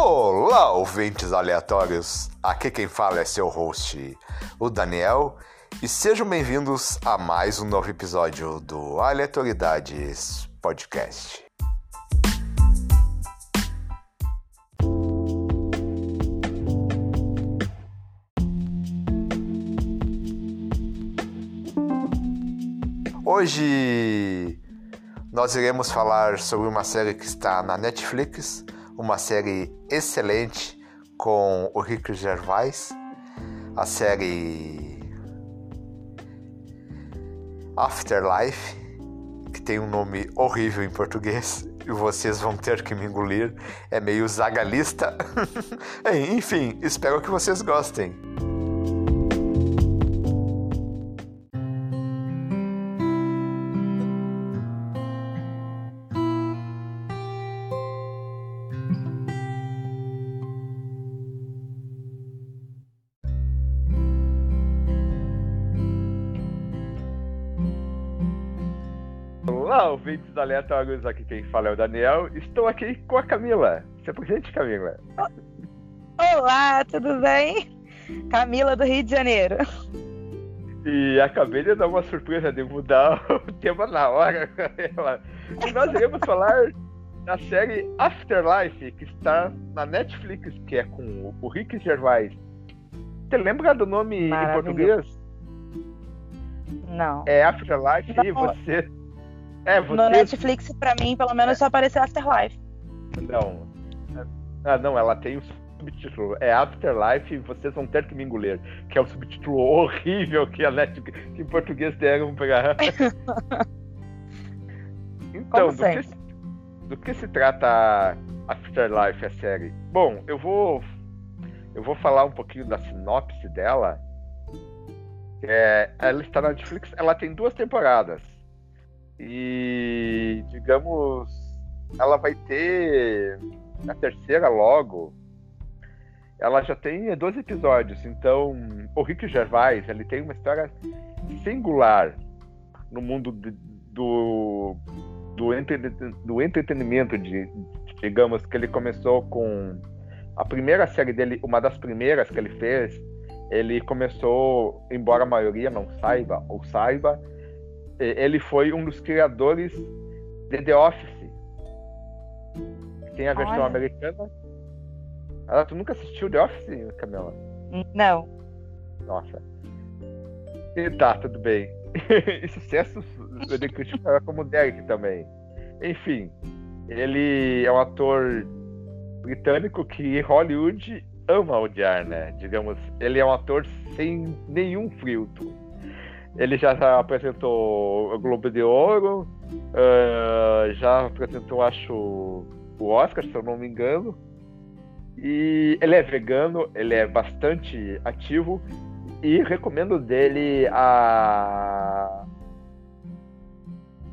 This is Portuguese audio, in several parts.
Olá, ouvintes aleatórios! Aqui quem fala é seu host, o Daniel, e sejam bem-vindos a mais um novo episódio do Aleatoriedades Podcast. Hoje nós iremos falar sobre uma série que está na Netflix, uma série excelente com o Rick Gervais, a série Afterlife, que tem um nome horrível em português e vocês vão ter que me engolir, é meio zagalista. Enfim, espero que vocês gostem. Olá, ouvintes aleatórios, aqui quem fala é o Daniel. Estou aqui com a Camila. Se apresente, Camila. Olá, tudo bem? Camila do Rio de Janeiro. E acabei de dar uma surpresa de mudar o tema na hora. E nós iremos falar da série Afterlife, que está na Netflix, que é com o Rick Gervais. Você lembra do nome em português? Não. É Afterlife e você é, você... No Netflix, pra mim, pelo menos, só apareceu Afterlife. Não. Ah, não, ela tem o subtítulo. É Afterlife e vocês vão ter que me engolir. Que é o subtítulo horrível que a Netflix que em português deram pra. então, do que, do que, se trata Afterlife, a série? Bom, eu vou. Eu vou falar um pouquinho da sinopse dela. É, ela está na Netflix, ela tem duas temporadas. E, digamos, ela vai ter a terceira logo. Ela já tem 12 episódios, então o Rick Gervais ele tem uma história singular no mundo de, do, do, entre, do entretenimento, de, digamos que ele começou com a primeira série dele, uma das primeiras que ele fez, ele começou, embora a maioria não saiba ou saiba, ele foi um dos criadores de The Office. Tem a versão Olha. americana. Ah, tu nunca assistiu The Office, Camila? Não. Nossa. E tá, tudo bem. e sucesso de criticar como Derek também. Enfim, ele é um ator britânico que Hollywood ama odiar, né? Digamos, ele é um ator sem nenhum filtro ele já apresentou o Globo de Ouro, uh, já apresentou, acho, o Oscar, se eu não me engano. E ele é vegano, ele é bastante ativo e recomendo dele a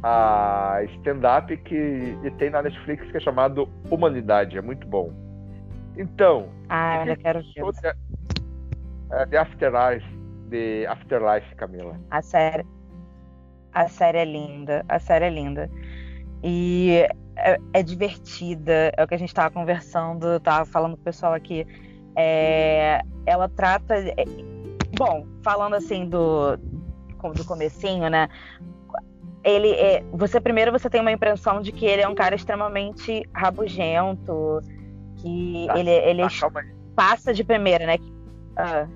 a stand-up que tem na Netflix que é chamado Humanidade, é muito bom. Então, ah, eu quero ver. The Afterlife de Afterlife, Camila? A série. A série é linda. A série é linda. E é, é divertida. É o que a gente estava conversando, tava falando com o pessoal aqui. É, ela trata. É, bom, falando assim do, do comecinho, né? Ele é, você primeiro você tem uma impressão de que ele é um cara extremamente rabugento, que tá, ele, ele tá, passa de primeira, né? Ah.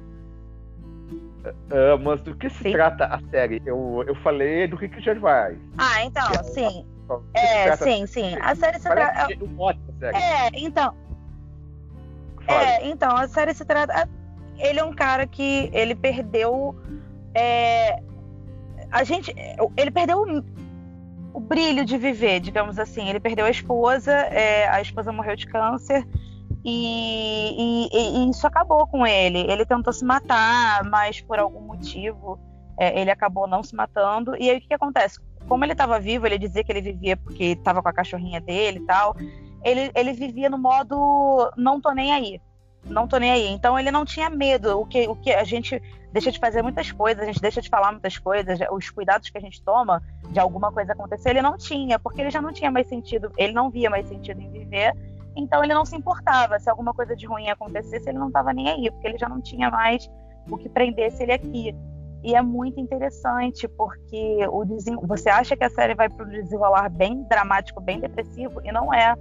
Uh, mas do que se sim. trata a série? Eu, eu falei do Rick Gervais. Ah, então, é, sim. É, sim, sim. A série se trata. É, então. É, então, a série se trata. Ele é um cara que ele perdeu. É, a gente. Ele perdeu o, o, brilho de viver, digamos assim. Ele perdeu a esposa, é, a esposa morreu de câncer. E, e, e, isso acabou com ele. Ele tentou se matar, mas por algum motivo é, ele acabou não se matando. E aí o que, que acontece? Como ele estava vivo, ele dizia que ele vivia porque estava com a cachorrinha dele e tal. Ele, ele vivia no modo não tô nem aí. Não tô nem aí. Então ele não tinha medo. O que, o que a gente deixa de fazer muitas coisas, a gente deixa de falar muitas coisas, os cuidados que a gente toma de alguma coisa acontecer, ele não tinha, porque ele já não tinha mais sentido, ele não via mais sentido em viver Então ele não se importava. Se alguma coisa de ruim acontecesse, ele não estava nem aí, porque ele já não tinha mais o que prendesse ele aqui. E é muito interessante, porque o desen... você acha que a série vai para um desenrolar bem dramático, bem depressivo, e não é.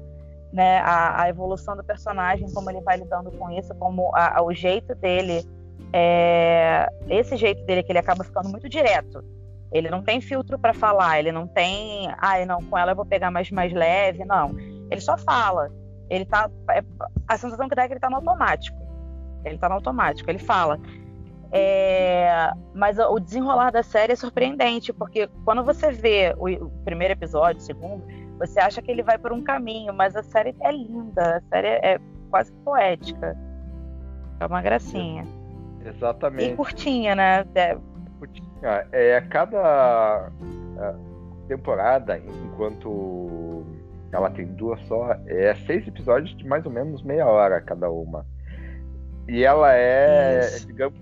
Né? A, a evolução do personagem, como ele vai lidando com isso, como a, a, o jeito dele, é... esse jeito dele que ele acaba ficando muito direto. Ele não tem filtro para falar, ele não tem, ai, ah, não, com ela eu vou pegar mais mais leve, não. Ele só fala. Ele tá é, a sensação que dá é que ele tá no automático. Ele tá no automático, ele fala. É, mas o desenrolar da série é surpreendente, porque quando você vê o, primeiro episódio, o segundo, você acha que ele vai por um caminho, mas a série é linda, a série é quase poética. É uma gracinha. Exatamente. E curtinha, né? É, é, cada é, temporada, enquanto ela tem duas só, é seis episódios de mais ou menos meia hora cada uma. E ela é, Isso. digamos,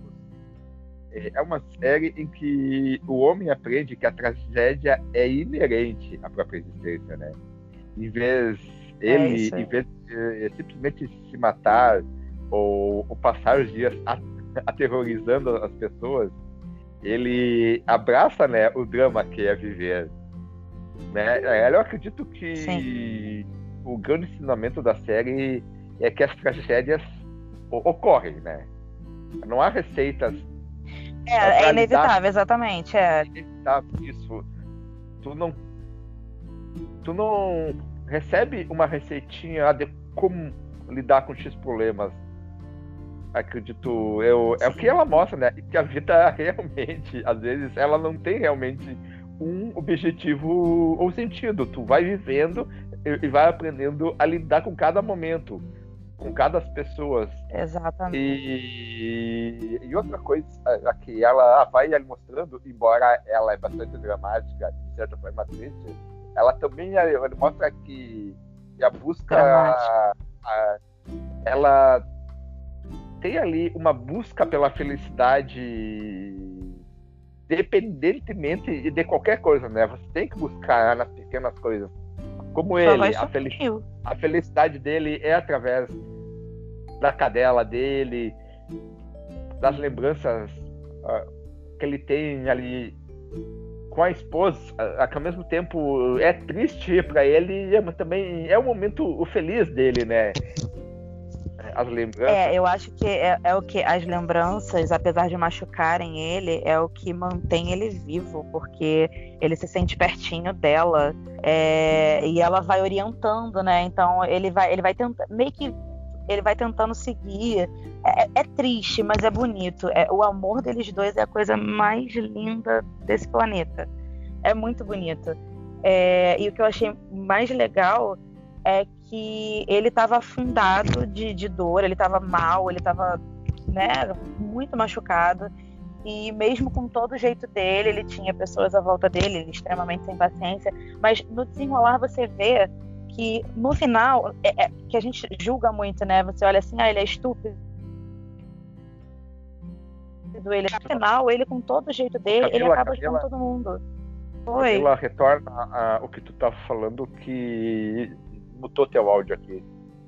é uma série em que o homem aprende que a tragédia é inerente à própria existência, né? Em vez ele, é em vez de simplesmente se matar ou, ou passar os dias aterrorizando as pessoas, ele abraça né, o drama que é viver. Né? É, eu acredito que Sim. o grande ensinamento da série é que as tragédias ocorrem, né? Não há receitas. É, é inevitável, exatamente. É. é inevitável isso. Tu não, tu não recebe uma receitinha de como lidar com X problemas acredito eu, é o que ela mostra, né? Que a vida realmente, às vezes, ela não tem realmente um objetivo ou sentido. Tu vai vivendo e vai aprendendo a lidar com cada momento, com cada pessoas. Exatamente. E, e outra coisa que ela vai ali mostrando, embora ela é bastante dramática, de certa forma triste, ela também mostra que a busca a, ela tem ali uma busca pela felicidade dependentemente de qualquer coisa, né? Você tem que buscar nas pequenas coisas. Como ele, a, fel a, felicidade dele é através da cadela dele, das lembranças uh, que ele tem ali com a esposa, uh, que ao mesmo tempo é triste para ele, mas também é o momento feliz dele, né? As lembranças. É, eu acho que é, é, o que as lembranças, apesar de machucarem ele, é o que mantém ele vivo, porque ele se sente pertinho dela é, e ela vai orientando, né? Então ele vai, ele vai tentando meio que ele vai tentando seguir. É, é, é triste, mas é bonito. É, o amor deles dois é a coisa mais linda desse planeta. É muito bonito. É, e o que eu achei mais legal é que ele estava afundado de, de dor, ele estava mal, ele estava né, muito machucado. E mesmo com todo o jeito dele, ele tinha pessoas à volta dele, extremamente sem paciência. Mas no desenrolar você vê que no final, é, é, que a gente julga muito, né? Você olha assim, ah, ele é estúpido. Ele, no final, ele com todo o jeito dele, Camila, ele acaba ajudando todo mundo. Oi. Ela retorna o que tu estava falando, que mutou teu áudio aqui.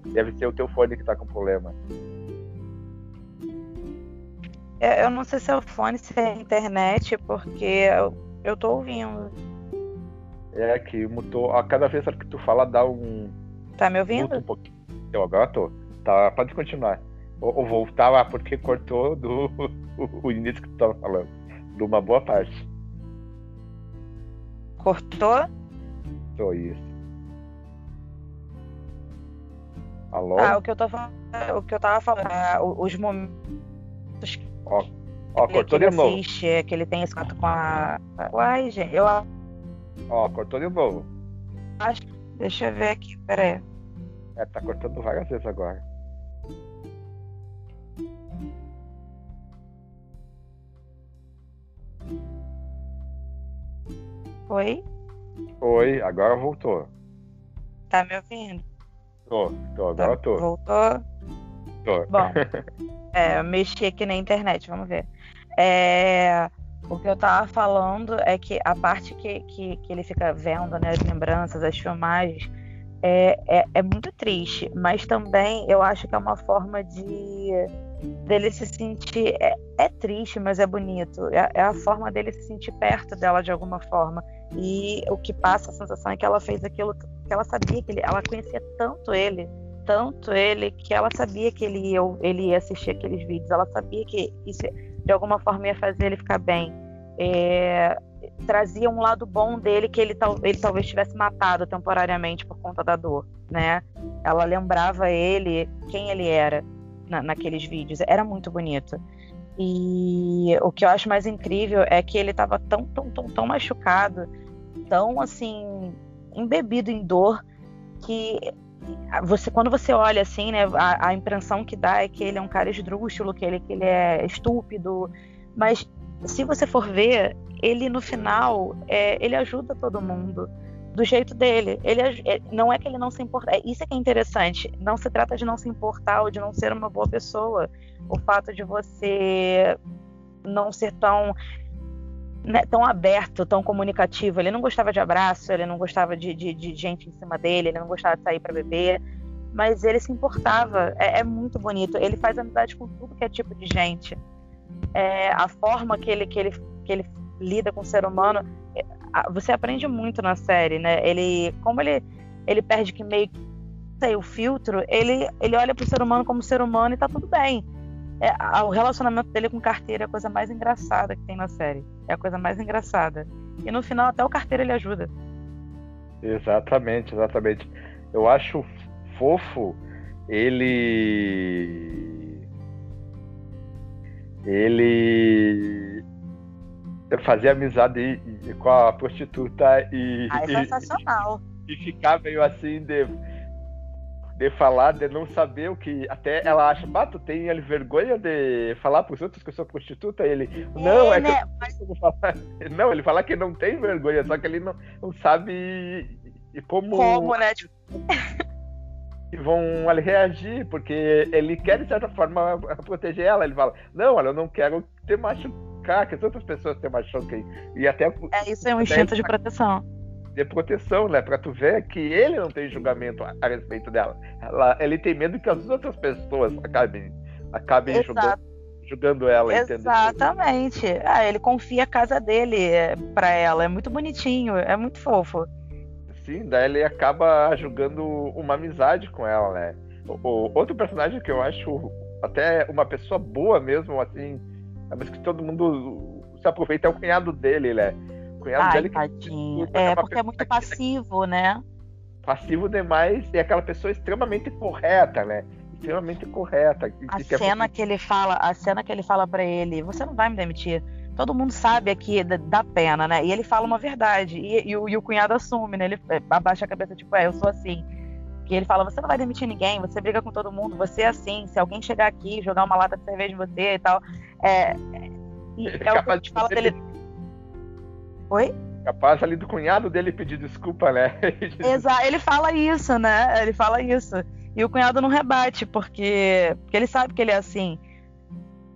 Deve ser o teu fone que tá com problema. É, eu não sei se é o fone, se é a internet, porque eu, eu tô ouvindo. É que mutou. A cada vez que tu fala, dá um. Tá me ouvindo? Muta um pouquinho. Eu agora tô. Tá, pode continuar. Ou, voltar lá, porque cortou do o, início que tu tava falando. De uma boa parte. Cortou? Tô, isso. Ah, o que eu tô falando, o que eu tava falando, é, os momentos ó, ó, que cortou ele de novo. assiste, é que ele tem esse contato com a. Uai, gente, eu. Ó, cortou de novo. Acho... Deixa eu ver aqui, peraí. É, tá cortando várias vezes agora. Oi? Oi, agora voltou. Tá me ouvindo? Tô, tô, agora tá, tô. Voltou? Tô. Bom, é, eu mexi aqui na internet, vamos ver. É, o que eu tava falando é que a parte que, que, que ele fica vendo, né, as lembranças, as filmagens, é, é, é, muito triste, mas também eu acho que é uma forma de dele se sentir é, triste, mas é bonito. É, é, a forma dele se sentir perto dela de alguma forma. E o que passa a sensação é que ela fez aquilo que ela sabia que ele, ela conhecia tanto ele, tanto ele que ela sabia que ele ia, ele ia assistir aqueles vídeos. Ela sabia que isso de alguma forma ia fazer ele ficar bem. É, trazia um lado bom dele que ele, ele talvez tivesse matado temporariamente por conta da dor, né? Ela lembrava ele quem ele era na, naqueles vídeos. Era muito bonito. E o que eu acho mais incrível é que ele estava tão, tão, tão, tão machucado, tão assim embebido em dor que você quando você olha assim, né, a, a, impressão que dá é que ele é um cara esdrúxulo, que ele, que ele é estúpido, mas se você for ver, ele no final, é, ele ajuda todo mundo do jeito dele. Ele é, não é que ele não se importa. É, isso é que é interessante. Não se trata de não se importar ou de não ser uma boa pessoa. O fato de você não ser tão né, tão aberto, tão comunicativo. Ele não gostava de abraço, ele não gostava de, de, de gente em cima dele, ele não gostava de sair para beber, mas ele se importava. É, é, muito bonito. Ele faz amizade com tudo que é tipo de gente. É, a forma que ele, que ele, que ele lida com o ser humano você aprende muito na série, né? Ele, como ele, ele perde que meio sei, o filtro, ele, ele olha pro ser humano como ser humano e tá tudo bem. É, o relacionamento dele com carteira é a coisa mais engraçada que tem na série. É a coisa mais engraçada. E no final até o carteiro ele ajuda. Exatamente, exatamente. Eu acho fofo ele ele fazer amizade com a prostituta e. Ah, é sensacional. E, e ficar meio assim de, de falar, de não saber o que. Até ela acha, bah, tu tem ele vergonha de falar pros outros que eu sou prostituta? E ele, não, é, é né? que eu não falar. Não, ele fala que não tem vergonha, só que ele não, não sabe como. Como, né? Tipo... e vão ali, reagir, porque ele quer, de certa forma, proteger ela. Ele fala, não, olha, eu não quero ter macho que as outras pessoas têm mais choque e até é isso é um instinto de proteção de proteção, né? Pra tu ver que ele não tem julgamento a, a respeito dela. Ela, ele tem medo que as outras pessoas acabem, acabem julgando, julgando ela. Exatamente. Ah, ele confia a casa dele é, pra ela. É muito bonitinho, é muito fofo. Sim, daí ele acaba julgando uma amizade com ela, né? O, o, outro personagem que eu acho até uma pessoa boa mesmo, assim, mas que todo mundo se aproveita é o cunhado dele, né? O cunhado Ai, dele tadinho. Que, é, porque é muito passivo, né? Passivo demais e aquela pessoa extremamente correta, né? Extremamente correta. A cena é... que ele fala, a cena que ele fala para ele, você não vai me demitir. Todo mundo sabe aqui da pena, né? E ele fala uma verdade. E, e, o, e o cunhado assume, né? Ele é, abaixa a cabeça, tipo, é, eu sou assim. E ele fala: você não vai demitir ninguém, você briga com todo mundo, você é assim. Se alguém chegar aqui jogar uma lata de cerveja em você e tal. É, e é, é que gente fala dele. Oi? Capaz ali do cunhado dele pedir desculpa, né? Exato, ele fala isso, né? Ele fala isso. E o cunhado não rebate, porque, porque ele sabe que ele é assim.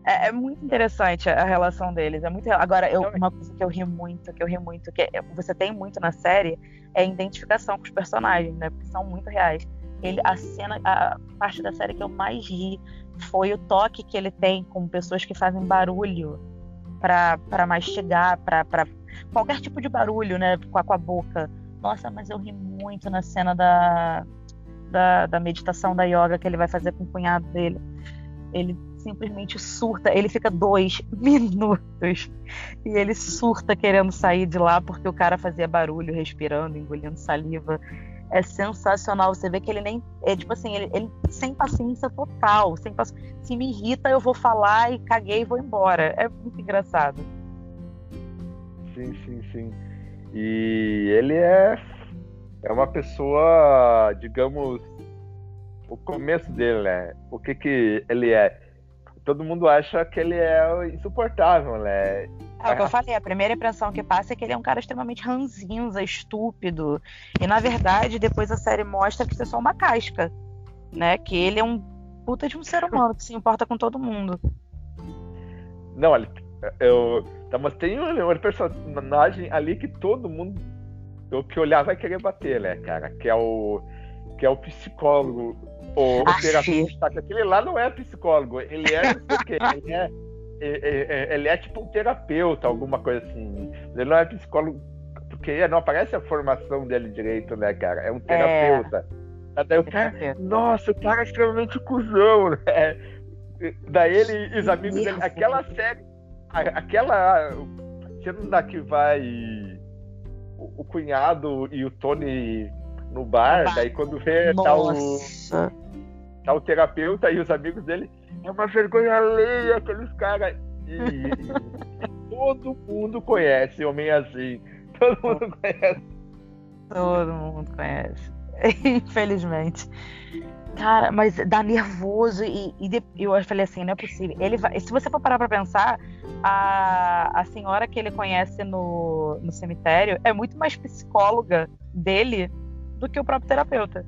É, é, muito interessante a relação deles. É muito. Agora, eu, uma coisa que eu ri muito, que eu ri muito, que você tem muito na série, é a identificação com os personagens, né? Porque são muito reais. Ele, a cena, a parte da série que eu mais ri foi o toque que ele tem com pessoas que fazem barulho para mastigar, para qualquer tipo de barulho, né? Com a, com a boca. Nossa, mas eu ri muito na cena da, da, da meditação da yoga que ele vai fazer com o cunhado dele. Ele simplesmente surta. Ele fica dois minutos e ele surta querendo sair de lá porque o cara fazia barulho, respirando, engolindo saliva. É sensacional. Você vê que ele nem. É tipo assim, ele, ele sem paciência total. Sem paci... Se me irrita, eu vou falar e caguei e vou embora. É muito engraçado. Sim, sim, sim. E ele é. É uma pessoa, digamos, o começo dele, né? O que que ele é? Todo mundo acha que ele é insuportável, né? É o que eu falei, a primeira impressão que passa é que ele é um cara extremamente ranzinza, estúpido. E na verdade, depois a série mostra que isso é só uma casca, né? Que ele é um puta de um ser humano que se importa com todo mundo. Não, olha, eu. Tá, mas tem um, personagem ali que todo mundo que olhar vai querer bater, né, cara? Que é o. que é o psicólogo. O, o terapeuta, aquele lá não é psicólogo, ele é, ele é, ele é tipo um terapeuta, alguma coisa assim. Ele não é psicólogo, porque não aparece a formação dele direito, né, cara? É um terapeuta. É. Daí o cara, nossa, o cara é extremamente cuzão, né? Daí ele e os amigos dele, aquela série, aquela cena que vai o, o, cunhado e o Tony no bar, daí quando vê tá o, tá o terapeuta e os amigos dele, é uma vergonha alheia aqueles caras. E, e, todo mundo conhece homem assim. Todo mundo conhece. Todo mundo conhece. Infelizmente. Cara, mas dá nervoso e, e eu falei assim, não é possível. Ele vai, se você for parar pra pensar, a, a senhora que ele conhece no, no cemitério é muito mais psicóloga dele do que o próprio terapeuta.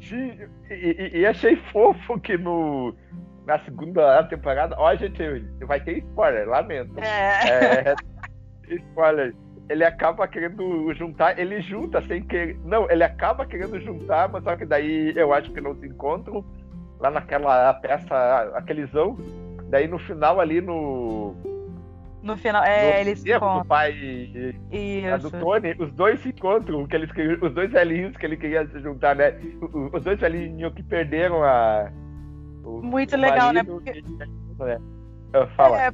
Sim, e, e, e achei fofo que no, na segunda temporada, ó, gente, vai ter spoiler, lamento. É. é spoiler ele acaba querendo juntar, ele junta sem querer. Não, ele acaba querendo juntar, mas só que daí eu acho que não se encontram lá naquela peça, aquelezão. Daí no final ali no. No final, é, no eles se encontram. Do pai e a do Tony, os dois se encontram, que eles, os dois velhinhos que ele queria se juntar, né? Os dois velhinhos que perderam a. Muito legal, né? Porque... Fala. É,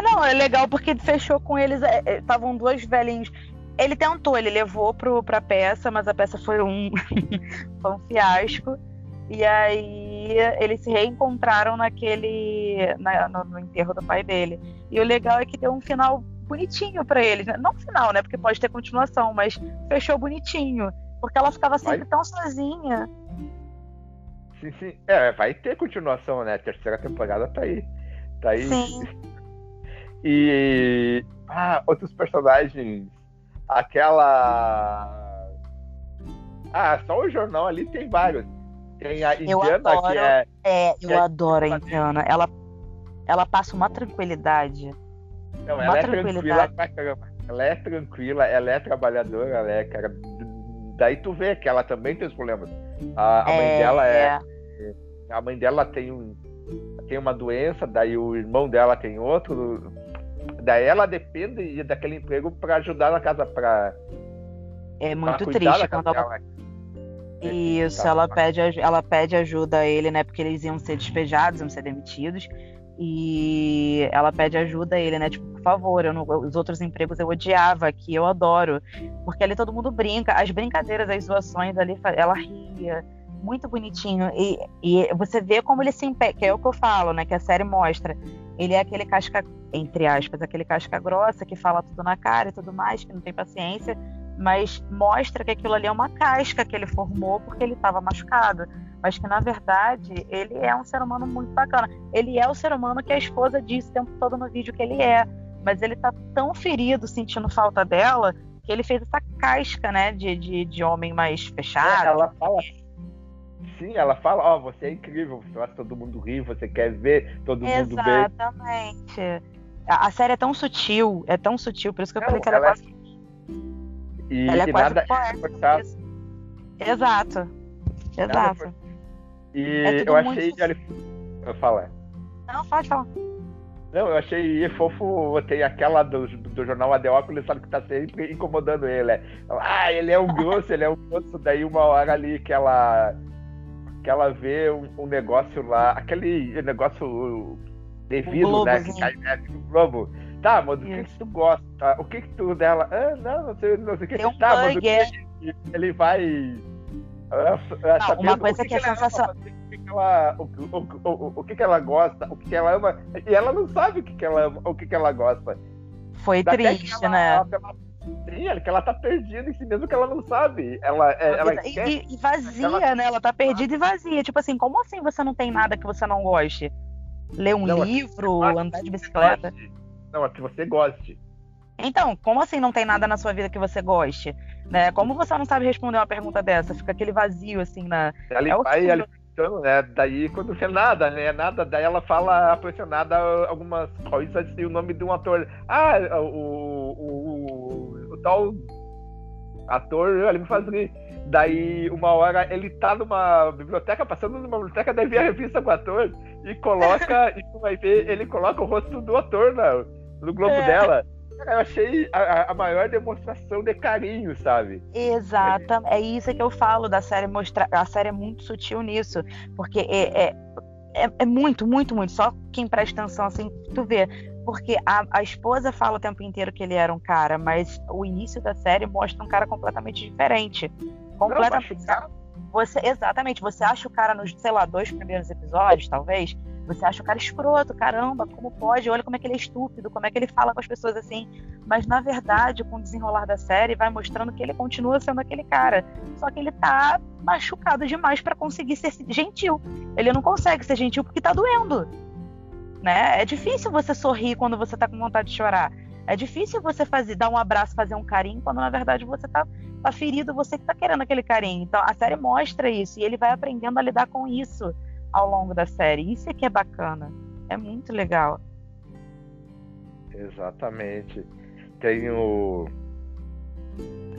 não, é legal porque fechou com eles. Estavam é, é dois velhinhos. Ele tentou, ele levou pro, pra peça, mas a peça foi um, foi um fiasco. E aí eles se reencontraram naquele. Na, no, no, enterro do pai dele. E o legal é que deu um final bonitinho para eles. Né? Não final, né? Porque pode ter continuação, mas fechou bonitinho. Porque ela ficava sempre vai... tão sozinha. Sim, sim. É, vai ter continuação, né? A terceira temporada tá aí. Tá aí. Sim. E. Ah, outros personagens. Aquela. Ah, só o jornal ali tem vários. Tem a Indiana, adoro, que é. É, eu é adoro a Indiana. Ela, ela passa uma tranquilidade. Não, uma ela é tranquila pra caramba. Ela é tranquila, ela é trabalhadora, ela é, cara. Daí tu vê que ela também tem os problemas. A, a mãe é, dela é, é. A mãe dela tem um, tem uma doença, daí o irmão dela tem outro. Daí ela depende daquele emprego para ajudar na casa, para É muito triste quando. Isso, ela pede, ela pede ajuda a ele, né? Porque eles iam ser despejados, iam ser demitidos. E ela pede ajuda a ele, né? Tipo, por favor, eu não, os outros empregos eu odiava aqui, eu adoro. Porque ali todo mundo brinca, as brincadeiras, as zoações ali, ela ria muito bonitinho. E, e você vê como ele se impede, que é o que eu falo, né? Que a série mostra. Ele é aquele casca, entre aspas, aquele casca grossa que fala tudo na cara e tudo mais, que não tem paciência, mas mostra que aquilo ali é uma casca que ele formou porque ele estava machucado. Mas que na verdade ele é um ser humano muito bacana. Ele é o ser humano que a esposa diz o tempo todo no vídeo que ele é. Mas ele tá tão ferido, sentindo falta dela, que ele fez essa casca, né, de, de, de homem mais fechado. Ela fala Sim, ela fala, ó, oh, você é incrível, você faz todo mundo rir, você quer ver todo Exatamente. mundo bem. Exatamente. A, série é tão sutil, é tão sutil, por isso que eu Não, falei que ela, ela é quase. E, ela é quase nada é Exato. Exato. E é eu achei. Muito... Eu falo. Não, pode falar. Não, eu achei fofo, tem aquela do, do jornal Adeóculo, sabe que tá sempre incomodando ele. É, ah, ele é um grosso, ele é um grosso, daí uma hora ali que ela que ela vê um, um negócio lá, aquele negócio devido, né? Que cai né, no Globo. Tá, mas o que, que tu gosta? O que que tu dela? Ah, não, não sei, não sei o que. Um tá, mas o que ele vai. Ah, uma coisa que, que é sensacional o, o, o, o que, que ela gosta, o que, que ela ama, e ela não sabe o que, que ela ama, o que, que ela gosta. Foi triste, ela, né? Ela, sim, ela, que ela tá perdida em si mesmo que ela não sabe. Ela, é, ela e, quer, e, vazia, ela... né? Ela tá perdida e vazia. Tipo assim, como assim você não tem nada que você não goste? Ler um não, livro, andar de bicicleta? Não, é que você goste. Então, como assim não tem nada na sua vida que você goste? Né? Como você não sabe responder uma pergunta dessa? Fica aquele vazio assim na. Ela é vai, ela, então, né? Daí quando vê nada, né? Nada, daí ela fala apaixonada algumas coisas e o nome de um ator. Ah, o, o, o, o tal. ator, ele me faz rir. Daí, uma hora, ele tá numa biblioteca, passando numa biblioteca, daí vê a revista com o ator e coloca, e tu vai ver, ele coloca o rosto do ator na, no globo é. dela. Eu achei a, a, maior demonstração de carinho, sabe? Exato, é isso que eu falo da série mostrar. A série é muito sutil nisso, porque é, é, é, é muito, muito, muito. Só quem presta atenção assim, tu vê. Porque a, a esposa fala o tempo inteiro que ele era um cara, mas o início da série mostra um cara completamente diferente. Completamente. Não, você, exatamente, você acha o cara nos, sei lá, dois primeiros episódios, talvez, você acha o cara escroto, caramba, como pode? Olha como é que ele é estúpido, como é que ele fala com as pessoas assim. Mas na verdade, com o desenrolar da série, vai mostrando que ele continua sendo aquele cara. Só que ele tá machucado demais para conseguir ser gentil. Ele não consegue ser gentil porque tá doendo. Né? É difícil você sorrir quando você tá com vontade de chorar. É difícil você fazer, dar um abraço, fazer um carinho, quando na verdade você tá, tá ferido, você que tá querendo aquele carinho. Então a série mostra isso e ele vai aprendendo a lidar com isso ao longo da série. Isso é que é bacana. É muito legal. Exatamente. Tem o.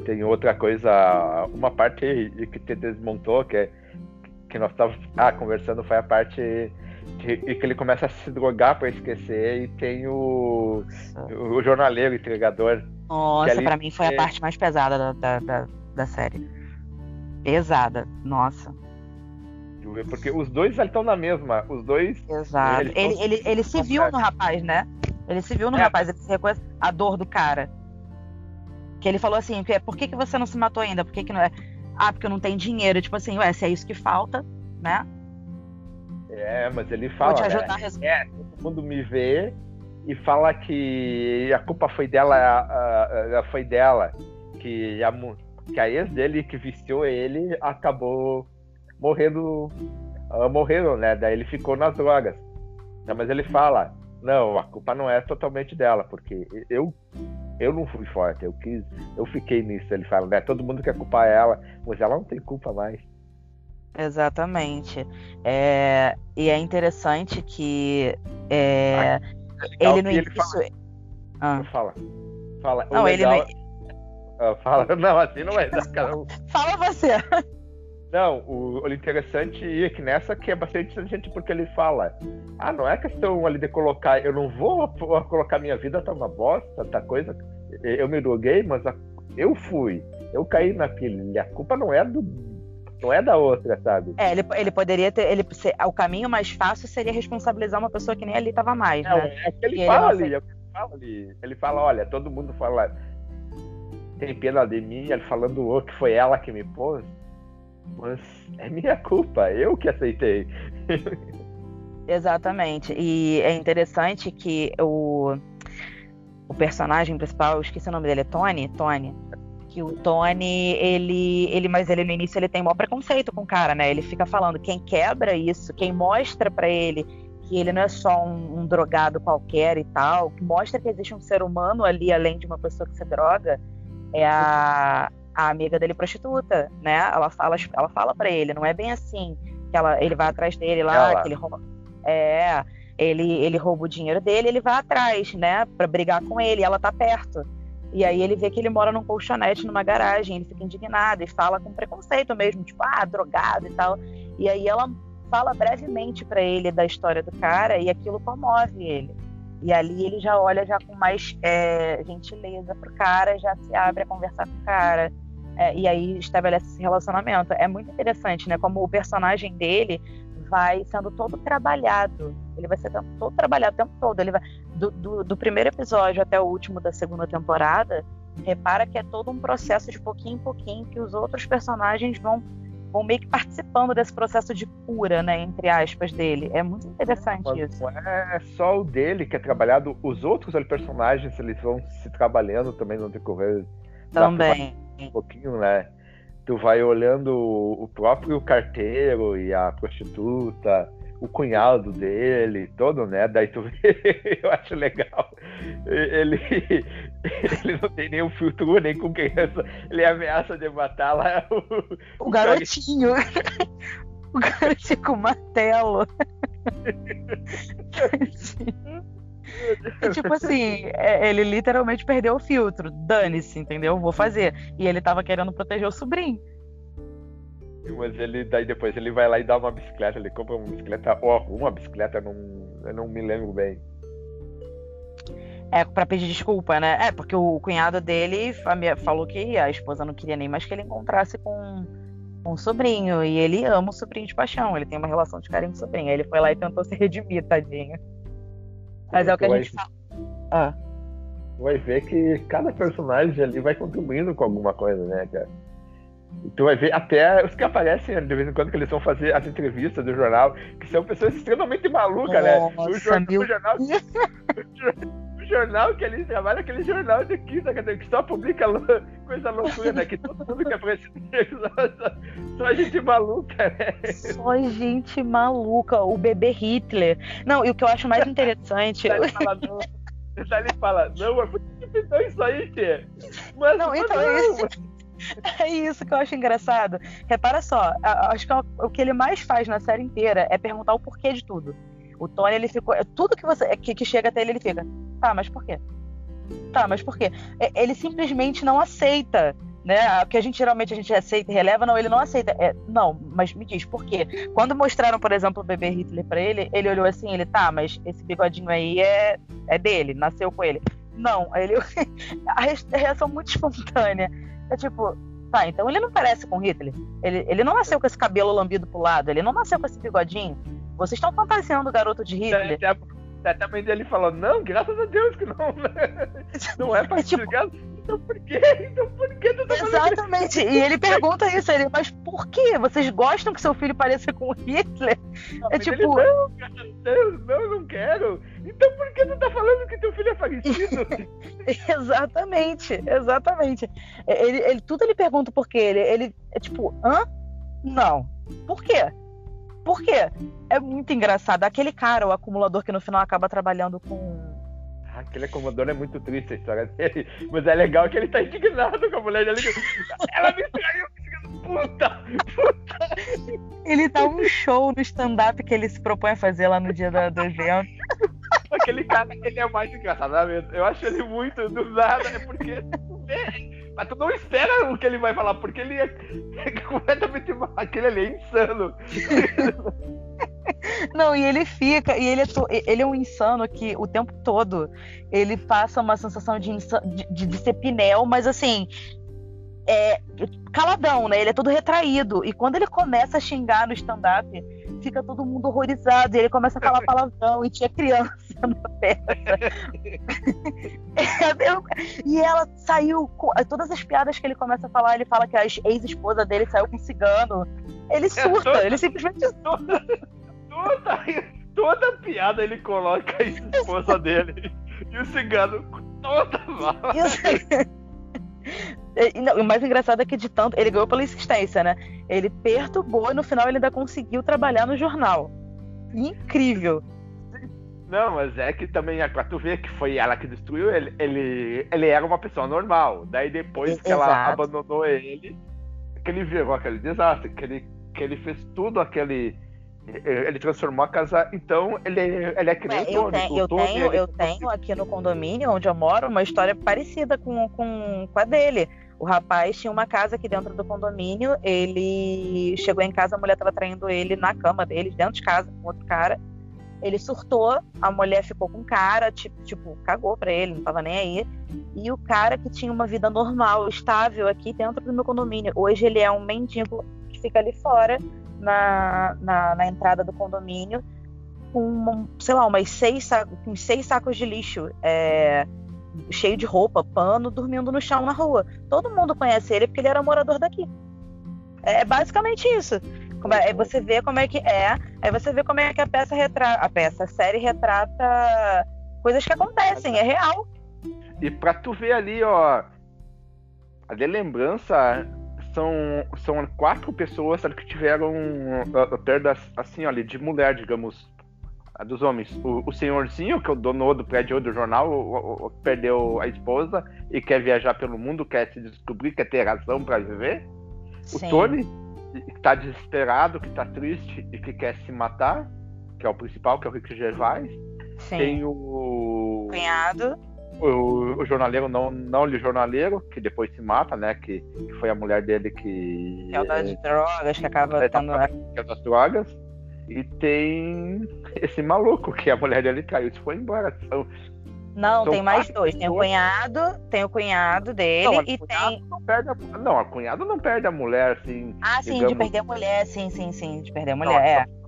Tem outra coisa, uma parte que te desmontou, que, é, que nós estávamos ah, conversando, foi a parte que, que ele começa a se drogar para esquecer e tem o, o jornaleiro entregador. Nossa, para mim foi a parte mais pesada da, da, da, da série. Pesada, nossa. Porque os dois estão na mesma. Os dois. Exato. Ele, ele, ele, ele, se viu no rapaz, né? Ele se viu no é. rapaz, ele se reconhece a dor do cara. Que ele falou assim: por que, que você não se matou ainda? Por que, que não é? Ah, porque eu não tenho dinheiro. Tipo assim, ué, se é isso que falta, né? É, mas ele fala. Vou te ajudar né? a É, todo mundo me vê e fala que a culpa foi dela, a, a, foi dela. Que a, que a ex dele que viciou ele acabou morrendo, uh, morreram, né? Daí ele ficou nas drogas. Não, mas ele fala, não, a culpa não é totalmente dela, porque eu eu não fui forte, eu quis, eu fiquei nisso. Ele fala, né? Todo mundo quer culpar ela, mas ela não tem culpa mais. Exatamente. É, e é interessante que é, ah, ele no início. Fala. Ah. fala. Fala. Não, legal... ele não... Fala, não, assim não é. fala você. Não, o, o interessante é que nessa que é bastante inteligente porque ele fala: Ah, não é questão ali de colocar, eu não vou colocar minha vida tá uma bosta, tá coisa. Eu me droguei, mas a, eu fui, eu caí na pilha. A culpa não é do. Não é da outra, sabe? É, ele, ele poderia ter. Ele, o caminho mais fácil seria responsabilizar uma pessoa que nem ali tava mais, não, né? É que ele, fala ali, ele fala ali. Ele fala, olha, todo mundo fala. Tem pena de mim, ele falando o que foi ela que me pôs mas é minha culpa, eu que aceitei. Exatamente. E é interessante que o, o personagem principal, eu esqueci o nome dele, é Tony? Tony. Que o Tony, ele, ele, mas ele no início ele tem maior preconceito com o cara, né? Ele fica falando, quem quebra isso, quem mostra para ele que ele não é só um, um, drogado qualquer e tal, que mostra que existe um ser humano ali além de uma pessoa que se droga, é a, a amiga dele prostituta, né? Ela fala, ela fala para ele, não é bem assim que ela, ele vai atrás dele lá, ela. que ele rouba, é, ele ele rouba o dinheiro dele, ele vai atrás, né, para brigar com ele, ela tá perto. E aí ele vê que ele mora num colchonete numa garagem, ele fica indignado e fala com preconceito mesmo, tipo, ah, drogado e tal. E aí ela fala brevemente para ele da história do cara e aquilo comove ele. E ali ele já olha já com mais é, gentileza pro cara, já se abre a conversar com o cara. É, e aí estabelece esse relacionamento. É muito interessante, né? Como o personagem dele vai sendo todo trabalhado. Ele vai ser todo trabalhado o tempo todo. Ele vai, do, do, do, primeiro episódio até o último da segunda temporada, repara que é todo um processo de pouquinho em pouquinho que os outros personagens vão vão meio que participando desse processo de cura, né, entre aspas, dele. É muito interessante Mas isso. Não é só o dele que é trabalhado, os outros personagens eles vão se trabalhando também no decorrer também um pouquinho, né? Tu vai olhando o próprio carteiro e a prostituta, o cunhado dele, todo, né? Daí tu eu acho legal. Ele, ele não tem nenhum filtro nem com criança. Ele ameaça de matar lá o, o garotinho. o garotinho com martelo. e, tipo assim, é, ele literalmente perdeu o filtro. Dane-se, entendeu? Vou fazer. E ele tava querendo proteger o sobrinho. Mas ele, daí depois ele vai lá e dá uma bicicleta, ele compra uma bicicleta, ou arruma uma bicicleta, não, eu não me lembro bem. É, pra pedir desculpa, né? É, porque o cunhado dele falou que a esposa não queria nem mais que ele encontrasse com, com o sobrinho. E ele ama o sobrinho de paixão, ele tem uma relação de carinho com o sobrinho. Aí ele foi lá e tentou se redimir, tadinho. Mas é o que a gente fala. Ah. Vai ver que cada personagem ali vai contribuindo com alguma coisa, né, cara? Tu vai ver até os que aparecem de vez em quando que eles vão fazer as entrevistas do jornal, que são pessoas extremamente malucas, né? O, jornal, o, jornal, o jornal que eles trabalham, aquele jornal de quinta, que só publica coisa loucura, né? Que todo mundo quer aparecer só, só gente maluca, né? Só gente maluca, o bebê Hitler. Não, e o que eu acho mais interessante. ele fala, não, não, mas por que pintou isso aí, Tê? Mas, não, então não, é isso. É isso que eu acho engraçado. Repara só, acho que é o que ele mais faz na série inteira é perguntar o porquê de tudo. O Tony, ele ficou. É tudo que você que, que chega até ele, ele fica. Tá, mas por quê? Tá, mas por quê? Ele simplesmente não aceita né? O que a gente geralmente a gente aceita e releva, não, ele não aceita. É, não, mas me diz, por quê? Quando mostraram, por exemplo, o bebê Hitler para ele, ele olhou assim, ele, tá, mas esse bigodinho aí é, é dele, nasceu com ele. Não, ele a reação muito espontânea. É tipo, tá, então ele não parece com Hitler. Ele, ele não nasceu com esse cabelo lambido pro lado, ele não nasceu com esse bigodinho. Vocês estão fantasiando o garoto de Hitler. Até, até a mãe dele falou, não, graças a Deus que não. Não é pra é, tipo, então por quê? Então por tu tá Exatamente. E ele pergunta isso, ele, mas por quê? Vocês gostam que seu filho pareça com Hitler? Não, é tipo. Ele, não, cara, não, não quero. Então por que tu tá falando que teu filho é parecido? exatamente, exatamente. Ele, ele, tudo ele pergunta por quê. Ele, ele é tipo, hã? Não. Por quê? Por quê? É muito engraçado. Aquele cara, o acumulador que no final acaba trabalhando com aquele acomodador é muito triste a história dele. Mas é legal que ele tá indignado com a mulher dele. Ela me traiu, puta, puta. Ele tá um show no stand-up que ele se propõe a fazer lá no dia do, evento. Aquele cara, ele é mais engraçado, né? Eu acho ele muito do nada, é porque. Mas tu não espera o que ele vai falar, porque ele é, é completamente. Aquele ali é insano. Não, e ele fica, e ele é, to, ele é um insano que o tempo todo ele passa uma sensação de, de, de ser pinel, mas assim, é caladão, né? Ele é todo retraído. E quando ele começa a xingar no stand-up, fica todo mundo horrorizado. E ele começa a falar palavrão e tinha criança na peça. É, e ela saiu. Com, todas as piadas que ele começa a falar, ele fala que a ex-esposa dele saiu com cigano. Ele é surta, ele simplesmente surta toda, toda piada ele coloca a esposa dele e o cigano toda mal. o mais engraçado é que de tanto. Ele ganhou pela insistência, né? Ele perturbou e no final ele ainda conseguiu trabalhar no jornal. Incrível. Não, mas é que também, é pra tu ver que foi ela que destruiu ele, ele, ele era uma pessoa normal. Daí depois que Exato. ela abandonou ele, que ele virou aquele desastre, que ele, que ele fez tudo aquele ele transformou a casa. Então, ele, ele é que nem eu, tenho, eu tenho, eu tenho aqui no condomínio onde eu moro uma história parecida com, com, com a dele. O rapaz tinha uma casa aqui dentro do condomínio. Ele chegou em casa, a mulher estava traindo ele na cama dele, dentro de casa, com outro cara. Ele surtou, a mulher ficou com o cara, tipo, tipo, cagou pra ele, não tava nem aí. E o cara que tinha uma vida normal, estável aqui dentro do meu condomínio. Hoje ele é um mendigo que fica ali fora na, na, na entrada do condomínio com, sei lá, umas seis, com seis sacos de lixo, é, cheio de roupa, pano, dormindo no chão na rua. Todo mundo conhece ele porque ele era morador daqui. É basicamente isso. É, você vê como é que é, aí você vê como é que a peça retrata, a peça, a série retrata coisas que acontecem, é real. E pra tu ver ali, ó, a de lembrança são, são quatro pessoas que tiveram perdas assim, olha, de mulher, digamos, dos homens. O, o, senhorzinho, que é o dono do prédio do jornal, o, o, perdeu a esposa e quer viajar pelo mundo, quer se descobrir, quer ter razão para viver. Sim. O Tony, que está desesperado, que está triste e que quer se matar, que é o principal, que é o Rick Gervais. Sim. Tem o cunhado. O, o, jornaleiro não, não lhe jornaleiro, que depois se mata, né? Que, que foi a mulher dele que. Que é o das drogas, que acaba é, tendo. Que é das drogas. E tem esse maluco que a mulher dele caiu e foi embora. São, não, tem mais dois. Tem o cunhado, tem o cunhado dele não, e tem. Não, perde a... não, a cunhada não perde a mulher, assim. Ah, sim, digamos... de perder a mulher, sim, sim, sim, de perder a mulher, não, é.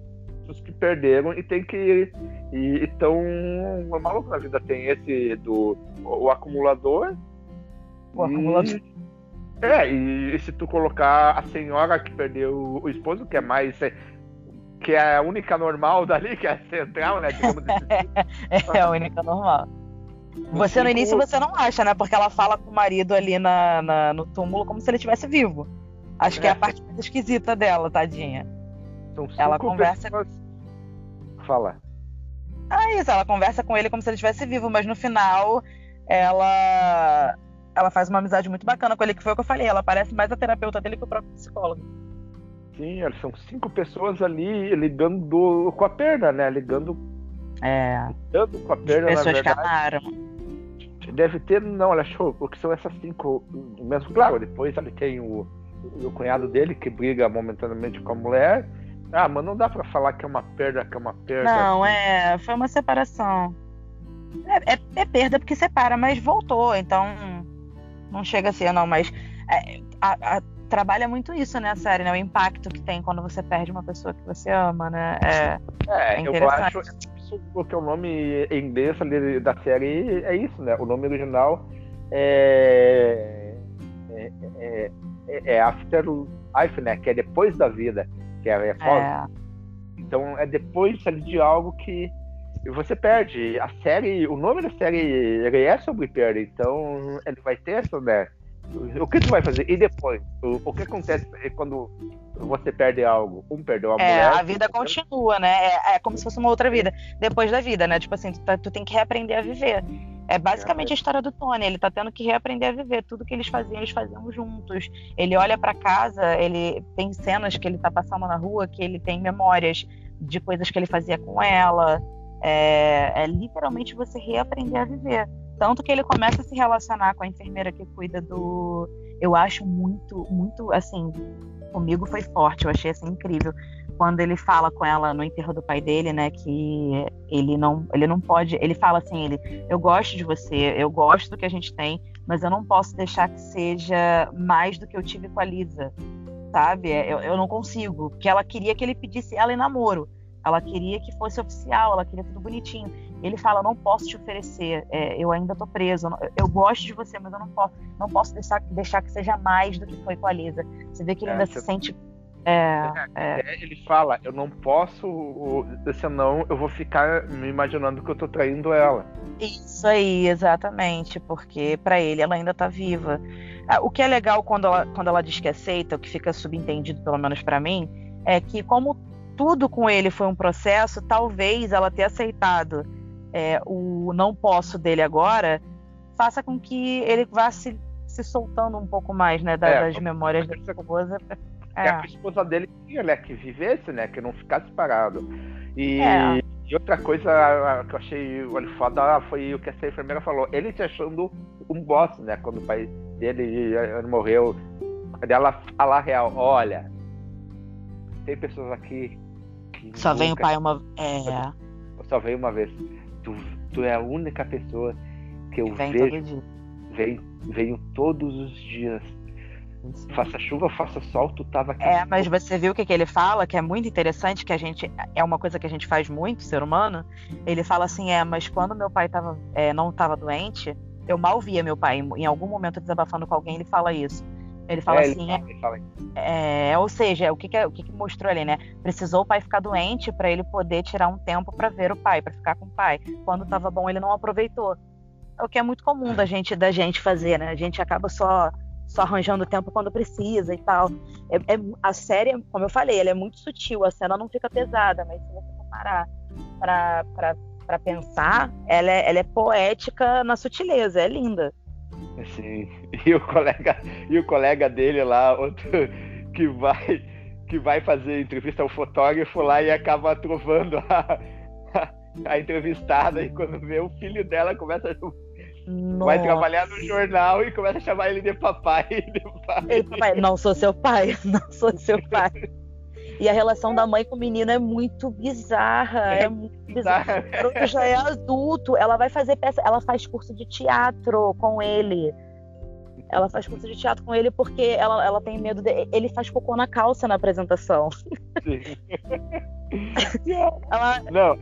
Os que perderam e tem que. E estão. É maluco na vida. Tem esse do. O, acumulador. O e... acumulador. É, e, e se tu colocar a senhora que perdeu o esposo, que é mais que é a única normal dali, que é a central, né? Digamos assim. é a única normal. Você no início você não acha, né? Porque ela fala com o marido ali na, na no túmulo como se ele estivesse vivo. Acho é. que é a parte mais esquisita dela, tadinha. São ela conversa. Pessoas... Fala. Ah, isso, ela conversa com ele como se ele estivesse vivo, mas no final ela ela faz uma amizade muito bacana com ele, que foi o que eu falei. Ela parece mais a terapeuta dele que o próprio psicólogo. Sim, são cinco pessoas ali ligando com a perna, né? Ligando é. Tanto com a perna, pessoas verdade, que amaram. Deve ter, não, ela achou, porque são essas cinco. Mesmo, claro, depois ele tem o, o cunhado dele que briga momentaneamente com a mulher. Ah, mas não dá pra falar que é uma perda, que é uma perda. Não, é. Foi uma separação. É, é, é perda porque separa, mas voltou, então não chega a ser, não, mas é, a, a, trabalha muito isso, né, a série, né? O impacto que tem quando você perde uma pessoa que você ama, né? É, é, é eu acho isso porque o nome em inglês da série é isso, né? O nome original é, é, é, é After Life, né? Que é depois da vida, que é, é, é. Então é depois de algo que você perde. A série, o nome da série ele é sobre perda, então ele vai ter essa, né? O que tu vai fazer? E depois? O, o que acontece quando você perde algo? Um perdeu a é, mulher. A vida continua, né? É, é, como se fosse uma outra vida. Depois da vida, né? Tipo assim, tu, tá, tu tem que reaprender a viver. É basicamente a história do Tony. Ele tá tendo que reaprender a viver. Tudo que eles faziam, eles faziam juntos. Ele olha para casa, ele tem cenas que ele tá passando na rua, que ele tem memórias de coisas que ele fazia com ela. É, é literalmente você reaprender a viver. Tanto que ele começa a se relacionar com a enfermeira que cuida do. Eu acho muito, muito, assim, comigo foi forte, eu achei assim incrível. Quando ele fala com ela no enterro do pai dele, né, que ele não, ele não pode, ele fala assim, ele, eu gosto de você, eu gosto do que a gente tem, mas eu não posso deixar que seja mais do que eu tive com a Lisa, sabe? Eu, eu não consigo, porque ela queria que ele pedisse ela em namoro. Ela queria que fosse oficial, ela queria tudo bonitinho. Ele fala: não posso te oferecer, é, eu ainda tô preso, eu, eu, gosto de você, mas eu não posso, não posso deixar, deixar que seja mais do que foi com a Lisa. Você vê que ele é, ainda se sente. É, é, é, ele fala: eu não posso, senão eu vou ficar me imaginando que eu tô traindo ela. Isso aí, exatamente, porque para ele ela ainda tá viva. Ah, o que é legal quando ela, quando ela diz que aceita, o que fica subentendido, pelo menos para mim, é que como tudo com ele foi um processo, talvez ela ter aceitado é, o não posso dele agora faça com que ele vá se, se soltando um pouco mais, né, das, é, das memórias da esposa. É. a esposa dele né, que vivesse, né, que não ficasse parado. E, é. e outra coisa que eu achei olha, foda foi o que essa enfermeira falou. Ele se achando um boss, né, quando o pai dele morreu. Ela falar real, olha, tem pessoas aqui só vem o pai uma. É. Só vem uma vez. Tu, tu é a única pessoa que eu vem vejo. Vem, venho todos os dias. Faça chuva, faça sol, tu tava aqui. É, mas você viu o que, que ele fala, que é muito interessante, que a gente. É uma coisa que a gente faz muito, ser humano. Ele fala assim: é, mas quando meu pai tava, é, não estava doente, eu mal via meu pai. Em algum momento desabafando com alguém, ele fala isso. Ele fala é, assim, ele fala, ele fala. É, ou seja, o que que, o que que mostrou ali, né? Precisou o pai ficar doente para ele poder tirar um tempo para ver o pai, para ficar com o pai. Quando estava bom, ele não aproveitou. É o que é muito comum da gente da gente fazer, né? A gente acaba só só arranjando tempo quando precisa e tal. É, é, a série, como eu falei, ela é muito sutil, a cena não fica pesada, mas se você parar para pensar, ela é, ela é poética na sutileza, é linda. Assim, e o colega, e o colega dele lá, outro que vai que vai fazer entrevista ao fotógrafo lá e acaba trovando a, a entrevistada e quando vê o filho dela começa a nossa. Vai trabalhar no jornal e começa a chamar ele de papai. De pai. Ele, papai, não sou seu pai, não sou seu pai. E a relação da mãe com o menino é muito bizarra. É, é muito bizarra. O garoto já é adulto. Ela vai fazer peça. Ela faz curso de teatro com ele. Ela faz curso de teatro com ele porque ela, ela tem medo de. Ele faz cocô na calça na apresentação. Sim. ela... Não,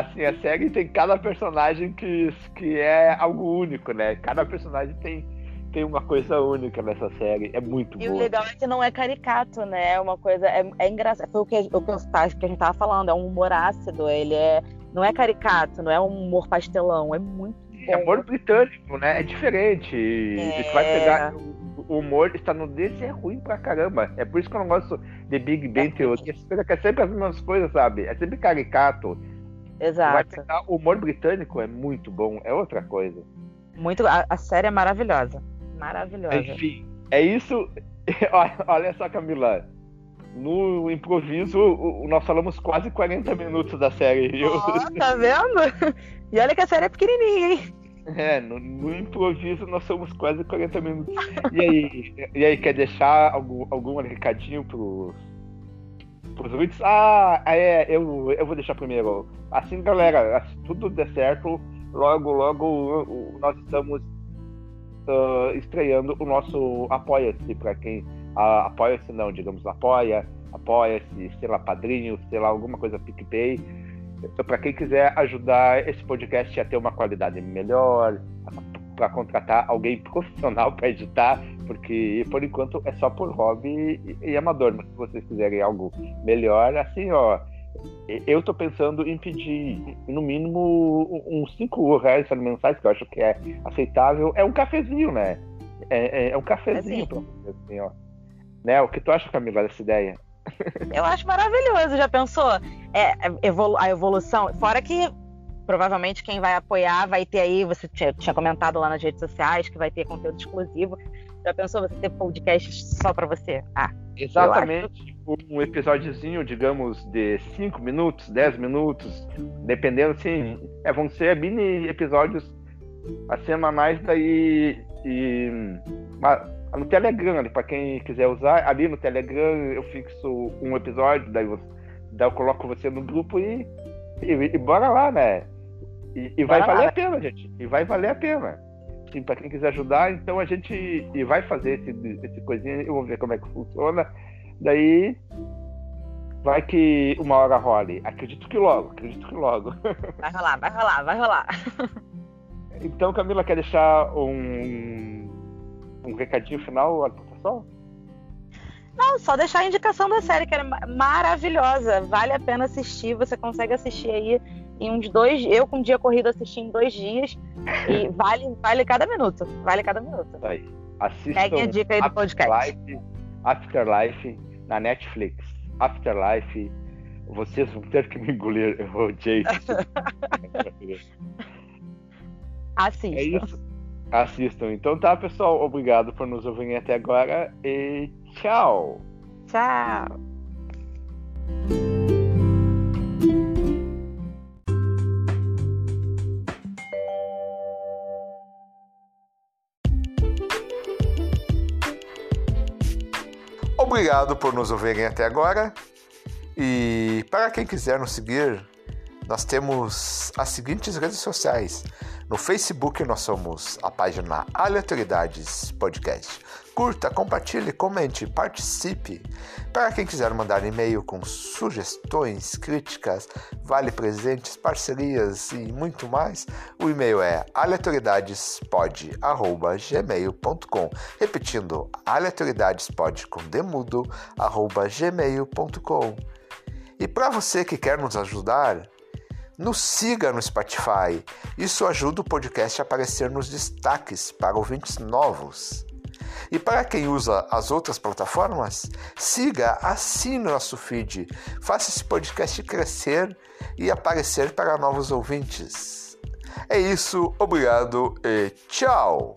assim, a série tem cada personagem que, que é algo único, né? Cada personagem tem, tem uma coisa única nessa série. É muito e boa. E o legal é que não é caricato, né? É uma coisa. É, é engraçado. Foi o que, o que, eu, que a gente tava falando, é um humor ácido. Ele é. Não é caricato, não é um humor pastelão. É muito. Bom. É humor britânico, né? É diferente. É... Você vai pegar. O humor está no desse é ruim pra caramba. É por isso que eu não gosto de Big Bang é Theory. É sempre as mesmas coisas, sabe? É sempre caricato Exato. o humor britânico é muito bom, é outra coisa. Muito, a, a série é maravilhosa. Maravilhosa. Enfim, é isso. Olha só, Camila. No improviso, nós falamos quase 40 minutos da série. Oh, tá vendo? E olha que a série é pequenininha, hein? É, no, no, improviso nós somos quase 40 minutos. E aí, e aí quer deixar algum, algum recadinho pros pros ouvintes. Ah, é, eu, eu vou deixar primeiro. Assim, galera, se tudo der certo, logo, logo nós estamos uh, estreando o nosso Apoia-se, para quem uh, apoia-se não, digamos, apoia, apoia-se, sei lá, padrinho, sei lá, alguma coisa PicPay. Então, para quem quiser ajudar esse podcast a ter uma qualidade melhor, para contratar alguém profissional para editar, porque por enquanto é só por hobby e, e, amador. Mas se vocês quiserem algo melhor, assim, ó, eu tô pensando em pedir no mínimo uns 5 reais mensais, que eu acho que é aceitável. É um cafezinho, né? É, é, é um cafezinho, é você, assim, ó. Né? O que tu acha, Camila, dessa ideia? Eu acho maravilhoso, já pensou? É, é a evolução, fora que provavelmente quem vai apoiar vai ter aí, você tinha, tinha, comentado lá nas redes sociais que vai ter conteúdo exclusivo. Já pensou você ter podcast só para você? Ah, exatamente. Um episódiozinho, digamos, de 5 minutos, 10 minutos, dependendo assim, é, vão ser mini episódios a semanais daí e no Telegram, ali, para quem quiser usar, ali no Telegram eu fixo um episódio, daí, você, daí eu coloco você no grupo e, e, e bora lá, né? E, e vai valer a pena, gente. E vai valer a pena. Sim, para quem quiser ajudar, então a gente e vai fazer esse, esse coisinha, eu vou ver como é que funciona. Daí vai que uma hora role. Acredito que logo, acredito que logo. Vai rolar, vai rolar, vai rolar. Então, Camila, quer deixar um, um recadinho final, pessoal? Não, só deixar a indicação da série, que era maravilhosa. Vale a pena assistir. Você consegue assistir aí em uns dois. Eu com um dia corrido assisti em dois dias. E vale, vale cada minuto. Vale cada minuto. Tá aí. Assistam Peguem a dica aí do podcast. Afterlife na Netflix. Afterlife. Vocês vão ter que me engolir. Eu odiei Assistam. É isso. Assistam. Então tá, pessoal. Obrigado por nos ouvirem até agora. E tchau. Tchau. Obrigado por nos ouvirem até agora. E para quem quiser nos seguir, nós temos as seguintes redes sociais. No Facebook nós somos a página Aleatoriedades Podcast. Curta, compartilhe, comente, participe. Para quem quiser mandar e-mail com sugestões, críticas, vale presentes, parcerias e muito mais, o e-mail é aleatoriedadespod@gmail.com. Repetindo, aleatoriedadespod com demudo gmail.com. E para você que quer nos ajudar, nos siga no Spotify. Isso ajuda o podcast a aparecer nos destaques para ouvintes novos. E para quem usa as outras plataformas, siga, assine nosso feed, faça esse podcast crescer e aparecer para novos ouvintes. É isso, obrigado e tchau!